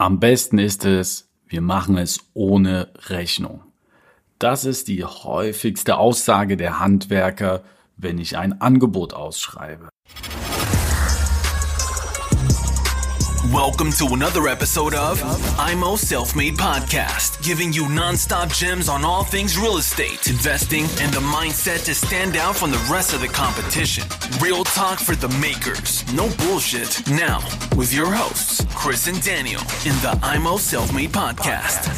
Am besten ist es, wir machen es ohne Rechnung. Das ist die häufigste Aussage der Handwerker, wenn ich ein Angebot ausschreibe. Welcome to another episode of IMO Self Made Podcast, giving you nonstop gems on all things real estate, investing, and the mindset to stand out from the rest of the competition. Real talk for the makers, no bullshit. Now, with your hosts, Chris and Daniel, in the IMO Self Made Podcast.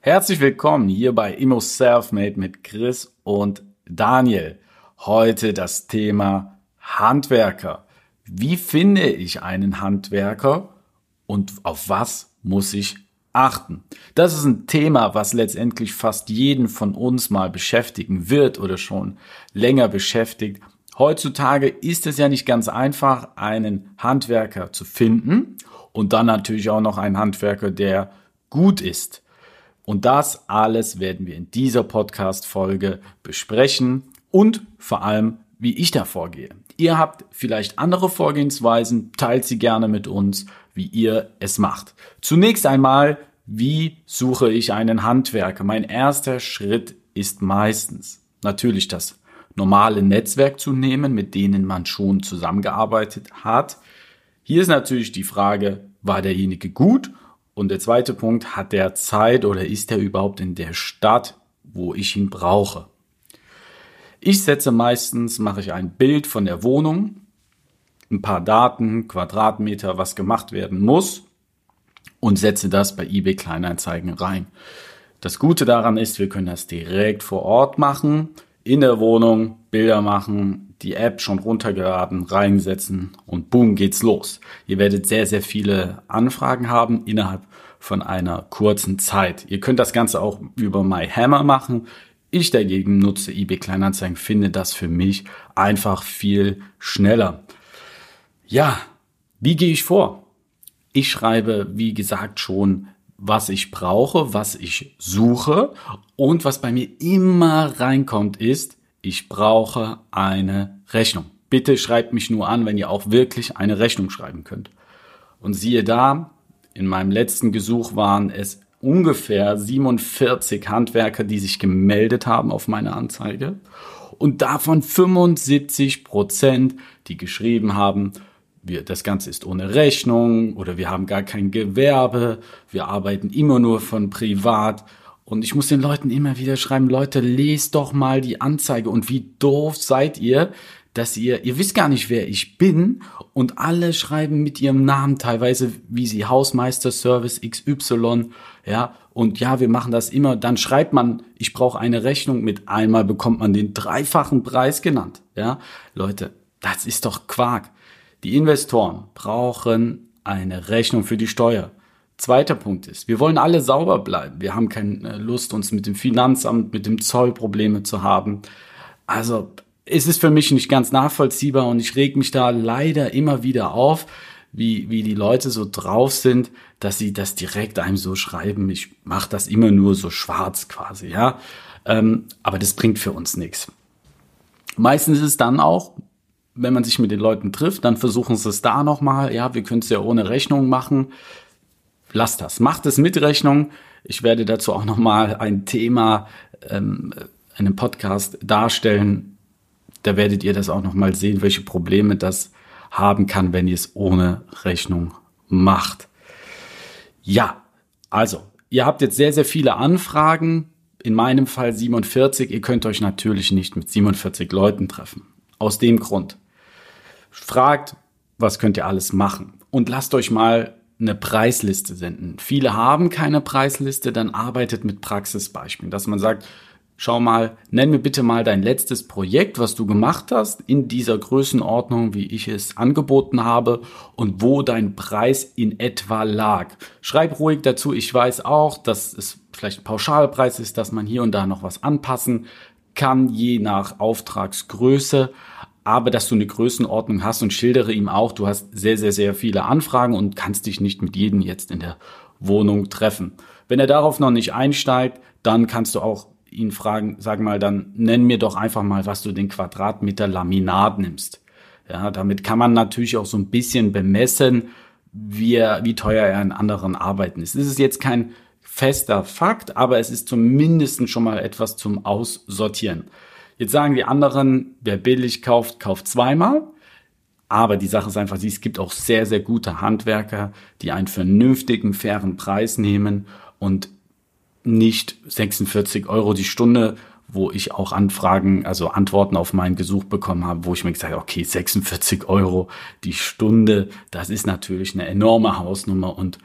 Herzlich willkommen hier bei Immo Selfmade mit Chris und Daniel. Heute das Thema Handwerker. Wie finde ich einen Handwerker und auf was muss ich achten? Das ist ein Thema, was letztendlich fast jeden von uns mal beschäftigen wird oder schon länger beschäftigt. Heutzutage ist es ja nicht ganz einfach, einen Handwerker zu finden und dann natürlich auch noch einen Handwerker, der gut ist. Und das alles werden wir in dieser Podcast-Folge besprechen und vor allem, wie ich da vorgehe. Ihr habt vielleicht andere Vorgehensweisen, teilt sie gerne mit uns, wie ihr es macht. Zunächst einmal, wie suche ich einen Handwerker? Mein erster Schritt ist meistens natürlich das normale Netzwerk zu nehmen, mit denen man schon zusammengearbeitet hat. Hier ist natürlich die Frage, war derjenige gut und der zweite Punkt, hat der Zeit oder ist er überhaupt in der Stadt, wo ich ihn brauche? Ich setze meistens, mache ich ein Bild von der Wohnung, ein paar Daten, Quadratmeter, was gemacht werden muss und setze das bei eBay Kleinanzeigen rein. Das Gute daran ist, wir können das direkt vor Ort machen, in der Wohnung, Bilder machen, die App schon runtergeladen, reinsetzen und boom geht's los. Ihr werdet sehr, sehr viele Anfragen haben innerhalb von einer kurzen Zeit. Ihr könnt das Ganze auch über MyHammer machen. Ich dagegen nutze eBay Kleinanzeigen, finde das für mich einfach viel schneller. Ja, wie gehe ich vor? Ich schreibe, wie gesagt, schon, was ich brauche, was ich suche und was bei mir immer reinkommt ist, ich brauche eine Rechnung. Bitte schreibt mich nur an, wenn ihr auch wirklich eine Rechnung schreiben könnt. Und siehe da, in meinem letzten Gesuch waren es ungefähr 47 Handwerker, die sich gemeldet haben auf meine Anzeige. Und davon 75 Prozent, die geschrieben haben, wir, das Ganze ist ohne Rechnung oder wir haben gar kein Gewerbe, wir arbeiten immer nur von privat. Und ich muss den Leuten immer wieder schreiben, Leute, lest doch mal die Anzeige. Und wie doof seid ihr, dass ihr, ihr wisst gar nicht, wer ich bin und alle schreiben mit ihrem Namen teilweise, wie sie Hausmeister Service XY, ja, und ja, wir machen das immer, dann schreibt man, ich brauche eine Rechnung, mit einmal bekommt man den dreifachen Preis genannt, ja. Leute, das ist doch Quark. Die Investoren brauchen eine Rechnung für die Steuer. Zweiter Punkt ist, wir wollen alle sauber bleiben. Wir haben keine Lust, uns mit dem Finanzamt, mit dem Zoll Probleme zu haben. Also es ist für mich nicht ganz nachvollziehbar und ich reg mich da leider immer wieder auf, wie, wie die Leute so drauf sind, dass sie das direkt einem so schreiben. Ich mache das immer nur so schwarz quasi, ja. Ähm, aber das bringt für uns nichts. Meistens ist es dann auch, wenn man sich mit den Leuten trifft, dann versuchen sie es da nochmal. Ja, wir können es ja ohne Rechnung machen lasst das. Macht es mit Rechnung. Ich werde dazu auch nochmal ein Thema, ähm, einen Podcast darstellen. Da werdet ihr das auch nochmal sehen, welche Probleme das haben kann, wenn ihr es ohne Rechnung macht. Ja, also, ihr habt jetzt sehr, sehr viele Anfragen. In meinem Fall 47. Ihr könnt euch natürlich nicht mit 47 Leuten treffen. Aus dem Grund. Fragt, was könnt ihr alles machen? Und lasst euch mal eine Preisliste senden. Viele haben keine Preisliste, dann arbeitet mit Praxisbeispielen, dass man sagt, schau mal, nenn mir bitte mal dein letztes Projekt, was du gemacht hast, in dieser Größenordnung, wie ich es angeboten habe und wo dein Preis in etwa lag. Schreib ruhig dazu, ich weiß auch, dass es vielleicht ein Pauschalpreis ist, dass man hier und da noch was anpassen kann, je nach Auftragsgröße aber dass du eine Größenordnung hast und schildere ihm auch, du hast sehr, sehr, sehr viele Anfragen und kannst dich nicht mit jedem jetzt in der Wohnung treffen. Wenn er darauf noch nicht einsteigt, dann kannst du auch ihn fragen, sag mal, dann nenn mir doch einfach mal, was du den Quadratmeter Laminat nimmst. Ja, damit kann man natürlich auch so ein bisschen bemessen, wie, wie teuer er in anderen Arbeiten ist. Es ist jetzt kein fester Fakt, aber es ist zumindest schon mal etwas zum Aussortieren. Jetzt sagen die anderen, wer billig kauft, kauft zweimal. Aber die Sache ist einfach, es gibt auch sehr, sehr gute Handwerker, die einen vernünftigen, fairen Preis nehmen und nicht 46 Euro die Stunde, wo ich auch Anfragen, also Antworten auf meinen Gesuch bekommen habe, wo ich mir gesagt habe, okay, 46 Euro die Stunde, das ist natürlich eine enorme Hausnummer und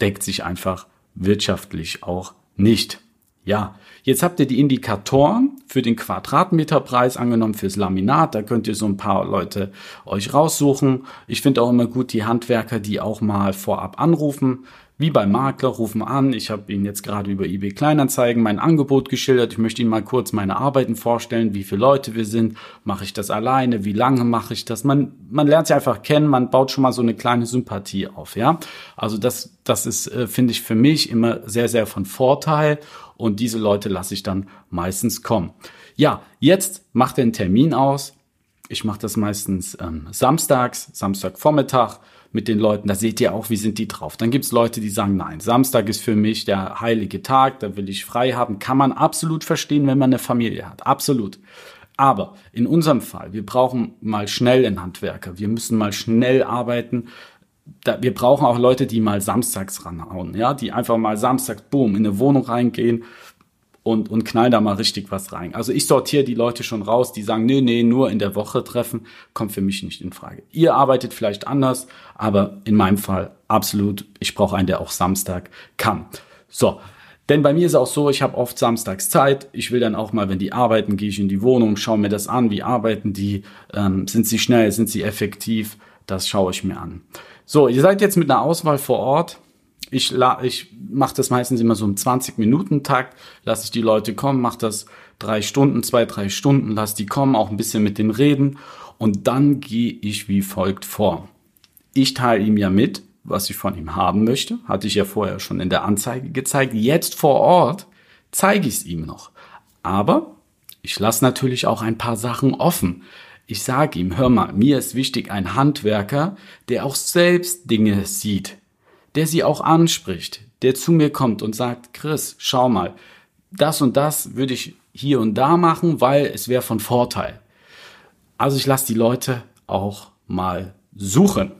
deckt sich einfach wirtschaftlich auch nicht. Ja, jetzt habt ihr die Indikatoren für den Quadratmeterpreis angenommen fürs Laminat. Da könnt ihr so ein paar Leute euch raussuchen. Ich finde auch immer gut die Handwerker, die auch mal vorab anrufen wie beim Makler, rufen an. Ich habe Ihnen jetzt gerade über eBay Kleinanzeigen mein Angebot geschildert. Ich möchte Ihnen mal kurz meine Arbeiten vorstellen, wie viele Leute wir sind. Mache ich das alleine? Wie lange mache ich das? Man, man lernt sie einfach kennen, man baut schon mal so eine kleine Sympathie auf, ja. Also das, das ist, äh, finde ich, für mich immer sehr, sehr von Vorteil. Und diese Leute lasse ich dann meistens kommen. Ja, jetzt macht den Termin aus. Ich mache das meistens ähm, samstags, Samstagvormittag mit den Leuten, da seht ihr auch, wie sind die drauf. Dann gibt's Leute, die sagen, nein, Samstag ist für mich der heilige Tag, da will ich frei haben. Kann man absolut verstehen, wenn man eine Familie hat. Absolut. Aber in unserem Fall, wir brauchen mal schnell einen Handwerker. Wir müssen mal schnell arbeiten. Da, wir brauchen auch Leute, die mal samstags ranhauen, ja, die einfach mal samstags, boom, in eine Wohnung reingehen, und, und knall da mal richtig was rein. Also ich sortiere die Leute schon raus, die sagen, nee, nee, nur in der Woche treffen, kommt für mich nicht in Frage. Ihr arbeitet vielleicht anders, aber in meinem Fall absolut, ich brauche einen, der auch Samstag kann. So, denn bei mir ist auch so, ich habe oft samstags Zeit. Ich will dann auch mal, wenn die arbeiten, gehe ich in die Wohnung, schaue mir das an, wie arbeiten die, ähm, sind sie schnell, sind sie effektiv, das schaue ich mir an. So, ihr seid jetzt mit einer Auswahl vor Ort ich, ich mache das meistens immer so im 20-Minuten-Takt, lasse ich die Leute kommen, mache das drei Stunden, zwei, drei Stunden, lasse die kommen, auch ein bisschen mit denen reden und dann gehe ich wie folgt vor. Ich teile ihm ja mit, was ich von ihm haben möchte, hatte ich ja vorher schon in der Anzeige gezeigt. Jetzt vor Ort zeige ich es ihm noch. Aber ich lasse natürlich auch ein paar Sachen offen. Ich sage ihm, hör mal, mir ist wichtig ein Handwerker, der auch selbst Dinge sieht, der sie auch anspricht, der zu mir kommt und sagt, Chris, schau mal, das und das würde ich hier und da machen, weil es wäre von Vorteil. Also ich lasse die Leute auch mal suchen.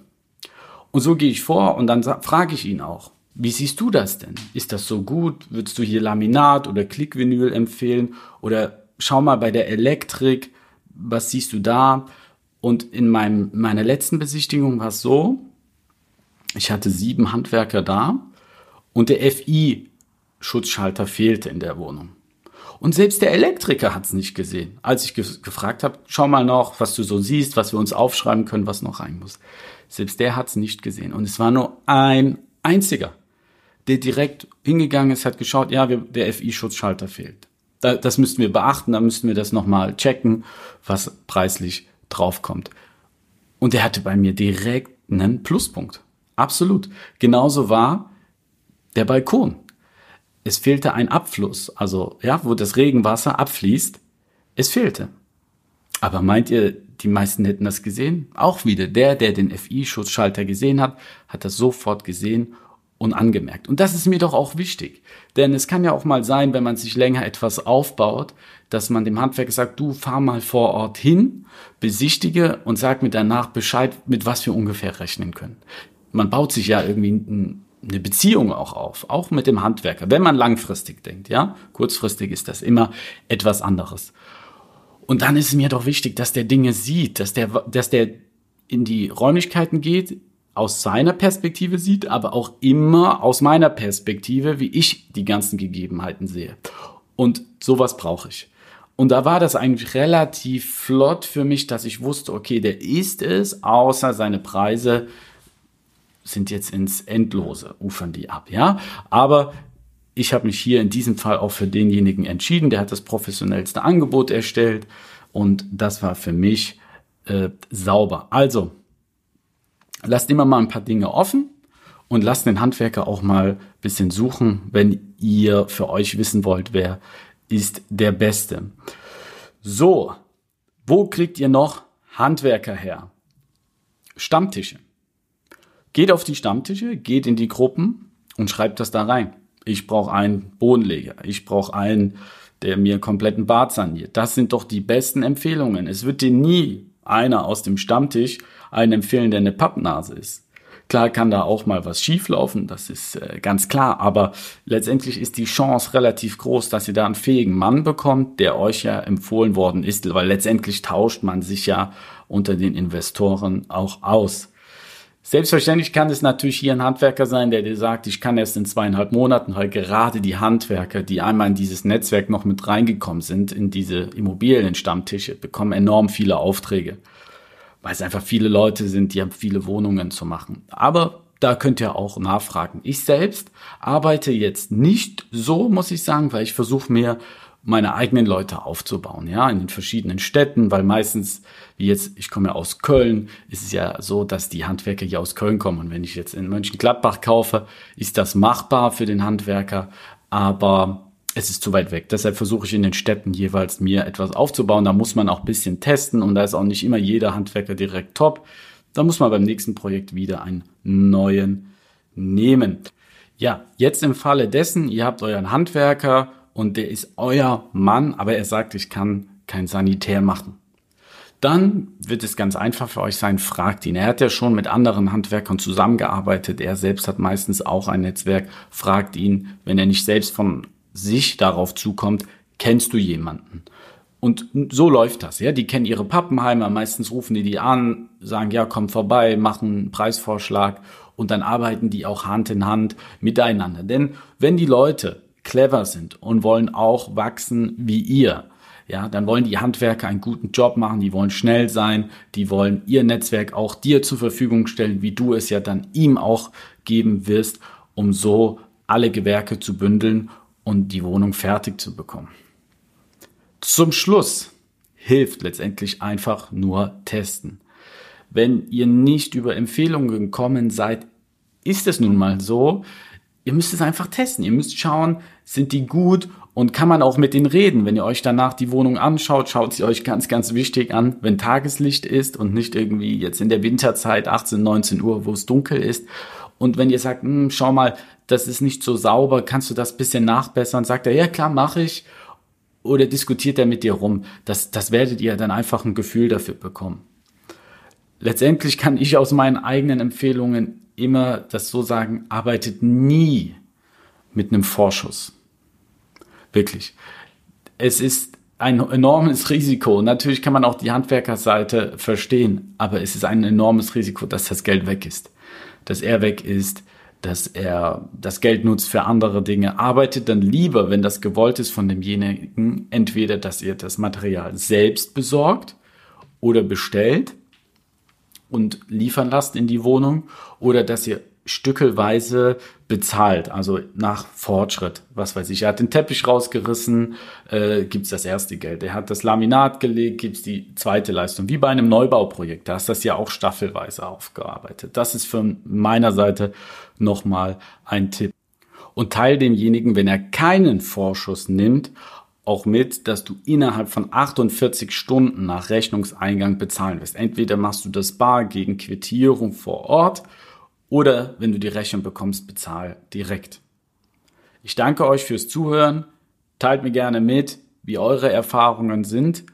Und so gehe ich vor und dann frage ich ihn auch, wie siehst du das denn? Ist das so gut? Würdest du hier Laminat oder Klickvinyl empfehlen? Oder schau mal bei der Elektrik, was siehst du da? Und in meinem, meiner letzten Besichtigung war es so, ich hatte sieben Handwerker da und der FI-Schutzschalter fehlte in der Wohnung. Und selbst der Elektriker hat es nicht gesehen. Als ich ge gefragt habe, schau mal noch, was du so siehst, was wir uns aufschreiben können, was noch rein muss. Selbst der hat es nicht gesehen. Und es war nur ein einziger, der direkt hingegangen ist, hat geschaut, ja, wir, der FI-Schutzschalter fehlt. Da, das müssten wir beachten, da müssten wir das nochmal checken, was preislich draufkommt. Und der hatte bei mir direkt einen Pluspunkt. Absolut. Genauso war der Balkon. Es fehlte ein Abfluss, also ja, wo das Regenwasser abfließt. Es fehlte. Aber meint ihr, die meisten hätten das gesehen? Auch wieder, der, der den FI-Schutzschalter gesehen hat, hat das sofort gesehen und angemerkt. Und das ist mir doch auch wichtig. Denn es kann ja auch mal sein, wenn man sich länger etwas aufbaut, dass man dem Handwerker sagt, du fahr mal vor Ort hin, besichtige und sag mir danach Bescheid, mit was wir ungefähr rechnen können man baut sich ja irgendwie eine Beziehung auch auf, auch mit dem Handwerker, wenn man langfristig denkt, ja. Kurzfristig ist das immer etwas anderes. Und dann ist es mir doch wichtig, dass der Dinge sieht, dass der, dass der in die Räumlichkeiten geht, aus seiner Perspektive sieht, aber auch immer aus meiner Perspektive, wie ich die ganzen Gegebenheiten sehe. Und sowas brauche ich. Und da war das eigentlich relativ flott für mich, dass ich wusste, okay, der ist es, außer seine Preise sind jetzt ins Endlose, ufern die ab, ja. Aber ich habe mich hier in diesem Fall auch für denjenigen entschieden, der hat das professionellste Angebot erstellt und das war für mich äh, sauber. Also, lasst immer mal ein paar Dinge offen und lasst den Handwerker auch mal ein bisschen suchen, wenn ihr für euch wissen wollt, wer ist der Beste. So, wo kriegt ihr noch Handwerker her? Stammtische. Geht auf die Stammtische, geht in die Gruppen und schreibt das da rein. Ich brauche einen Bodenleger, ich brauche einen, der mir kompletten Bad saniert. Das sind doch die besten Empfehlungen. Es wird dir nie einer aus dem Stammtisch einen empfehlen, der eine Pappnase ist. Klar kann da auch mal was schieflaufen, das ist äh, ganz klar, aber letztendlich ist die Chance relativ groß, dass ihr da einen fähigen Mann bekommt, der euch ja empfohlen worden ist, weil letztendlich tauscht man sich ja unter den Investoren auch aus. Selbstverständlich kann es natürlich hier ein Handwerker sein, der dir sagt, ich kann erst in zweieinhalb Monaten, weil gerade die Handwerker, die einmal in dieses Netzwerk noch mit reingekommen sind, in diese Immobilienstammtische, bekommen enorm viele Aufträge weil es einfach viele Leute sind, die haben viele Wohnungen zu machen. Aber da könnt ihr auch nachfragen. Ich selbst arbeite jetzt nicht so, muss ich sagen, weil ich versuche mir meine eigenen Leute aufzubauen, ja, in den verschiedenen Städten, weil meistens, wie jetzt, ich komme ja aus Köln, ist es ja so, dass die Handwerker hier aus Köln kommen. Und wenn ich jetzt in Mönchengladbach kaufe, ist das machbar für den Handwerker, aber es ist zu weit weg. Deshalb versuche ich in den Städten jeweils mir etwas aufzubauen. Da muss man auch ein bisschen testen und da ist auch nicht immer jeder Handwerker direkt top. Da muss man beim nächsten Projekt wieder einen neuen nehmen. Ja, jetzt im Falle dessen, ihr habt euren Handwerker und der ist euer Mann, aber er sagt, ich kann kein Sanitär machen. Dann wird es ganz einfach für euch sein, fragt ihn. Er hat ja schon mit anderen Handwerkern zusammengearbeitet. Er selbst hat meistens auch ein Netzwerk. Fragt ihn, wenn er nicht selbst von sich darauf zukommt, kennst du jemanden? Und so läuft das, ja. Die kennen ihre Pappenheimer, meistens rufen die die an, sagen, ja, komm vorbei, machen einen Preisvorschlag und dann arbeiten die auch Hand in Hand miteinander. Denn wenn die Leute clever sind und wollen auch wachsen wie ihr, ja, dann wollen die Handwerker einen guten Job machen, die wollen schnell sein, die wollen ihr Netzwerk auch dir zur Verfügung stellen, wie du es ja dann ihm auch geben wirst, um so alle Gewerke zu bündeln und die Wohnung fertig zu bekommen. Zum Schluss hilft letztendlich einfach nur testen. Wenn ihr nicht über Empfehlungen gekommen seid, ist es nun mal so, ihr müsst es einfach testen. Ihr müsst schauen, sind die gut und kann man auch mit denen reden. Wenn ihr euch danach die Wohnung anschaut, schaut sie euch ganz, ganz wichtig an, wenn Tageslicht ist und nicht irgendwie jetzt in der Winterzeit 18, 19 Uhr, wo es dunkel ist. Und wenn ihr sagt, hm, schau mal, das ist nicht so sauber, kannst du das bisschen nachbessern? Sagt er, ja klar, mache ich. Oder diskutiert er mit dir rum? Das, das werdet ihr dann einfach ein Gefühl dafür bekommen. Letztendlich kann ich aus meinen eigenen Empfehlungen immer das so sagen, arbeitet nie mit einem Vorschuss. Wirklich. Es ist ein enormes Risiko. Natürlich kann man auch die Handwerkerseite verstehen, aber es ist ein enormes Risiko, dass das Geld weg ist. Dass er weg ist, dass er das Geld nutzt für andere Dinge, arbeitet dann lieber, wenn das gewollt ist von demjenigen, entweder, dass ihr das Material selbst besorgt oder bestellt und liefern lasst in die Wohnung oder dass ihr stückelweise bezahlt, also nach Fortschritt. Was weiß ich, er hat den Teppich rausgerissen, äh, gibt's das erste Geld. Er hat das Laminat gelegt, gibt's die zweite Leistung. Wie bei einem Neubauprojekt, da ist das ja auch staffelweise aufgearbeitet. Das ist von meiner Seite nochmal ein Tipp. Und teil demjenigen, wenn er keinen Vorschuss nimmt, auch mit, dass du innerhalb von 48 Stunden nach Rechnungseingang bezahlen wirst. Entweder machst du das bar gegen Quittierung vor Ort oder wenn du die Rechnung bekommst, bezahl direkt. Ich danke euch fürs Zuhören. Teilt mir gerne mit, wie eure Erfahrungen sind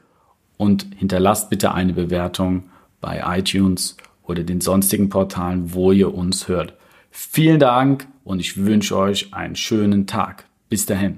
und hinterlasst bitte eine Bewertung bei iTunes oder den sonstigen Portalen, wo ihr uns hört. Vielen Dank und ich wünsche euch einen schönen Tag. Bis dahin.